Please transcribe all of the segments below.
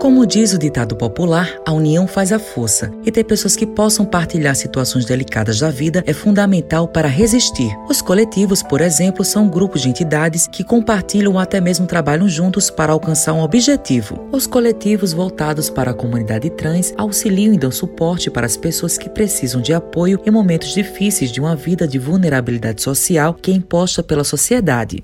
Como diz o ditado popular, a união faz a força, e ter pessoas que possam partilhar situações delicadas da vida é fundamental para resistir. Os coletivos, por exemplo, são grupos de entidades que compartilham ou até mesmo trabalham juntos para alcançar um objetivo. Os coletivos voltados para a comunidade trans auxiliam e dão suporte para as pessoas que precisam de apoio em momentos difíceis de uma vida de vulnerabilidade social que é imposta pela sociedade.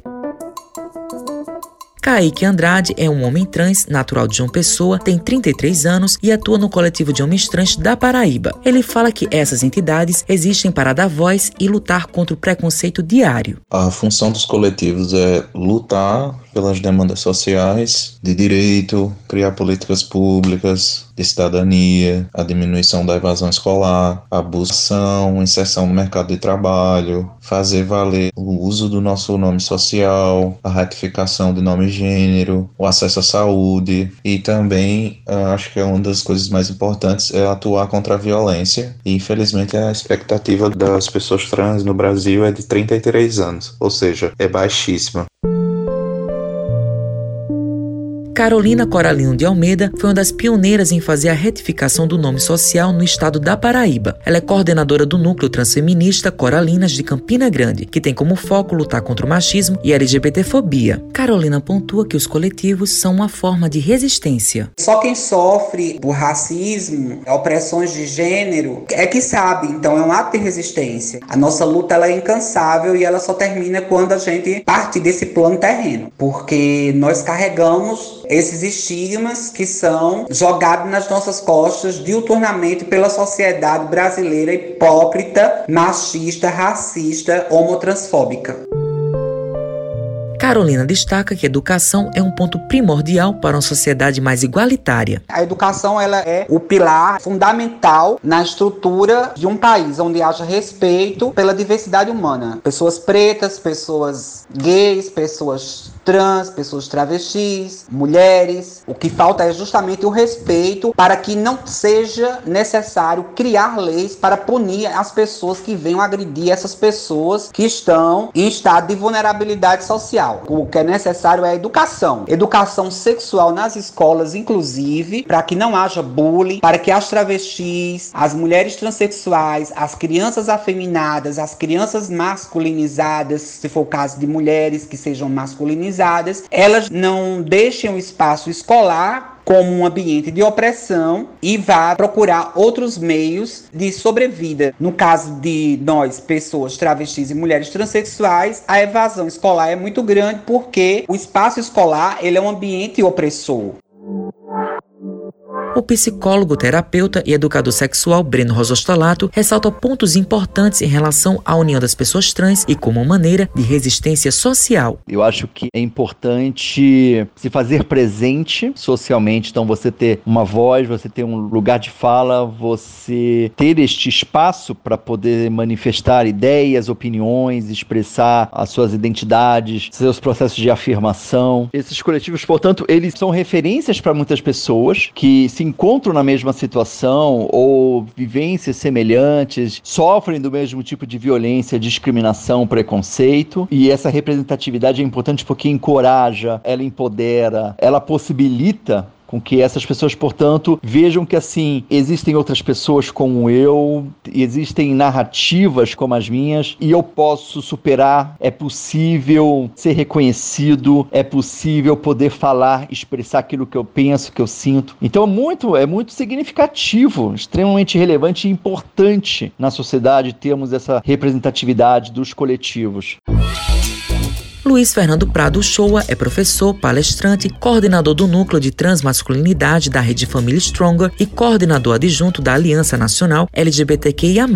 Kaique Andrade é um homem trans, natural de João Pessoa, tem 33 anos e atua no coletivo de homens trans da Paraíba. Ele fala que essas entidades existem para dar voz e lutar contra o preconceito diário. A função dos coletivos é lutar pelas demandas sociais, de direito, criar políticas públicas, de cidadania, a diminuição da evasão escolar, a buscação, inserção no mercado de trabalho, fazer valer o uso do nosso nome social, a ratificação de nome e gênero, o acesso à saúde e também ah, acho que é uma das coisas mais importantes é atuar contra a violência e infelizmente a expectativa das pessoas trans no Brasil é de 33 anos, ou seja, é baixíssima. Carolina Coralino de Almeida foi uma das pioneiras em fazer a retificação do nome social no estado da Paraíba. Ela é coordenadora do núcleo transfeminista Coralinas de Campina Grande, que tem como foco lutar contra o machismo e a LGBTfobia. Carolina pontua que os coletivos são uma forma de resistência. Só quem sofre por racismo, opressões de gênero, é que sabe, então é um ato de resistência. A nossa luta ela é incansável e ela só termina quando a gente parte desse plano terreno, porque nós carregamos esses estigmas que são jogados nas nossas costas diuturnamente pela sociedade brasileira hipócrita, machista, racista, homotransfóbica. Carolina destaca que educação é um ponto primordial para uma sociedade mais igualitária. A educação ela é o pilar fundamental na estrutura de um país onde haja respeito pela diversidade humana. Pessoas pretas, pessoas gays, pessoas trans, pessoas travestis, mulheres. O que falta é justamente o respeito para que não seja necessário criar leis para punir as pessoas que venham agredir essas pessoas que estão em estado de vulnerabilidade social. O que é necessário é educação. Educação sexual nas escolas, inclusive, para que não haja bullying, para que as travestis, as mulheres transexuais, as crianças afeminadas, as crianças masculinizadas, se for o caso de mulheres que sejam masculinizadas, elas não deixem o espaço escolar como um ambiente de opressão e vá procurar outros meios de sobrevida. No caso de nós, pessoas travestis e mulheres transexuais, a evasão escolar é muito grande porque o espaço escolar ele é um ambiente opressor. O psicólogo, terapeuta e educador sexual Breno Rosostolato ressalta pontos importantes em relação à união das pessoas trans e como maneira de resistência social. Eu acho que é importante se fazer presente socialmente, então você ter uma voz, você ter um lugar de fala, você ter este espaço para poder manifestar ideias, opiniões, expressar as suas identidades, seus processos de afirmação. Esses coletivos, portanto, eles são referências para muitas pessoas que se encontram na mesma situação ou vivências semelhantes, sofrem do mesmo tipo de violência, discriminação, preconceito. E essa representatividade é importante porque encoraja, ela empodera, ela possibilita com que essas pessoas, portanto, vejam que assim existem outras pessoas como eu, existem narrativas como as minhas e eu posso superar, é possível ser reconhecido, é possível poder falar, expressar aquilo que eu penso, que eu sinto. Então é muito, é muito significativo, extremamente relevante e importante na sociedade termos essa representatividade dos coletivos. Luiz Fernando Prado Shoa é professor, palestrante, coordenador do Núcleo de Transmasculinidade da Rede Família Stronger e coordenador adjunto da Aliança Nacional LGBTQIA+.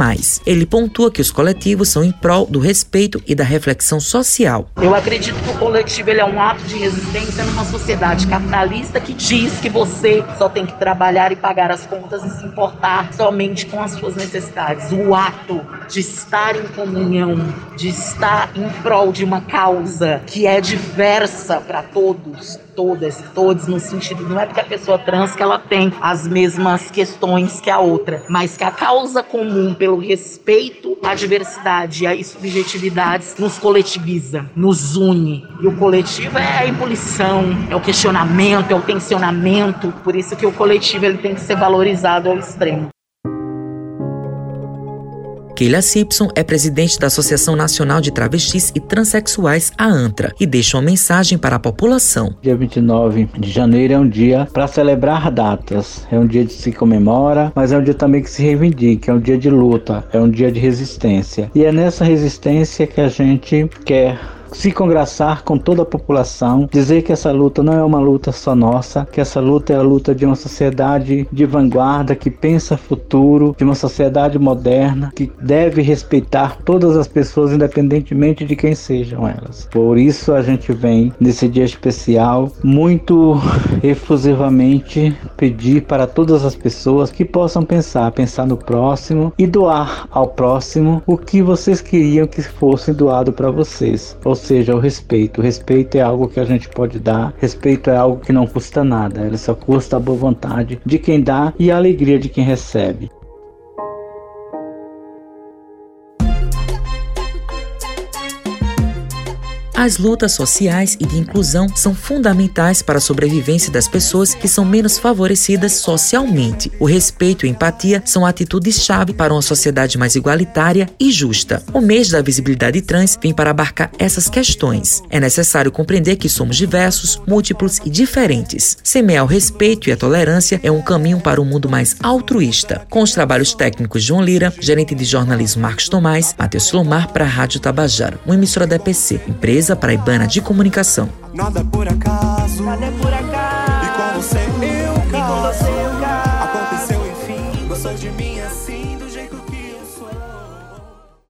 Ele pontua que os coletivos são em prol do respeito e da reflexão social. Eu acredito que o coletivo é um ato de resistência numa sociedade capitalista que diz que você só tem que trabalhar e pagar as contas e se importar somente com as suas necessidades. O ato de estar em comunhão, de estar em prol de uma causa, causa que é diversa para todos, todas, todos, no sentido, não é porque a pessoa trans que ela tem as mesmas questões que a outra, mas que a causa comum pelo respeito à diversidade e às subjetividades nos coletiviza, nos une. E o coletivo é a ebulição, é o questionamento, é o tensionamento, por isso que o coletivo ele tem que ser valorizado ao extremo. Keila Simpson é presidente da Associação Nacional de Travestis e Transsexuais, a ANTRA, e deixa uma mensagem para a população. Dia 29 de janeiro é um dia para celebrar datas, é um dia de se comemora, mas é um dia também que se reivindica, é um dia de luta, é um dia de resistência. E é nessa resistência que a gente quer se congraçar com toda a população, dizer que essa luta não é uma luta só nossa, que essa luta é a luta de uma sociedade de vanguarda que pensa futuro, de uma sociedade moderna que deve respeitar todas as pessoas, independentemente de quem sejam elas. Por isso a gente vem nesse dia especial muito efusivamente pedir para todas as pessoas que possam pensar, pensar no próximo e doar ao próximo o que vocês queriam que fosse doado para vocês. Ou seja, o respeito. O respeito é algo que a gente pode dar, respeito é algo que não custa nada, ele só custa a boa vontade de quem dá e a alegria de quem recebe. As lutas sociais e de inclusão são fundamentais para a sobrevivência das pessoas que são menos favorecidas socialmente. O respeito e a empatia são atitudes-chave para uma sociedade mais igualitária e justa. O mês da visibilidade trans vem para abarcar essas questões. É necessário compreender que somos diversos, múltiplos e diferentes. Semear o respeito e a tolerância é um caminho para um mundo mais altruísta. Com os trabalhos técnicos João Lira, gerente de jornalismo Marcos Tomás, Matheus Lomar para a Rádio Tabajara, uma emissora da EPC, empresa Empresa Paraibana de Comunicação. Nada é por acaso. Nada é por acaso. E com você eu caso. Aconteceu enfim. Gostou de mim assim.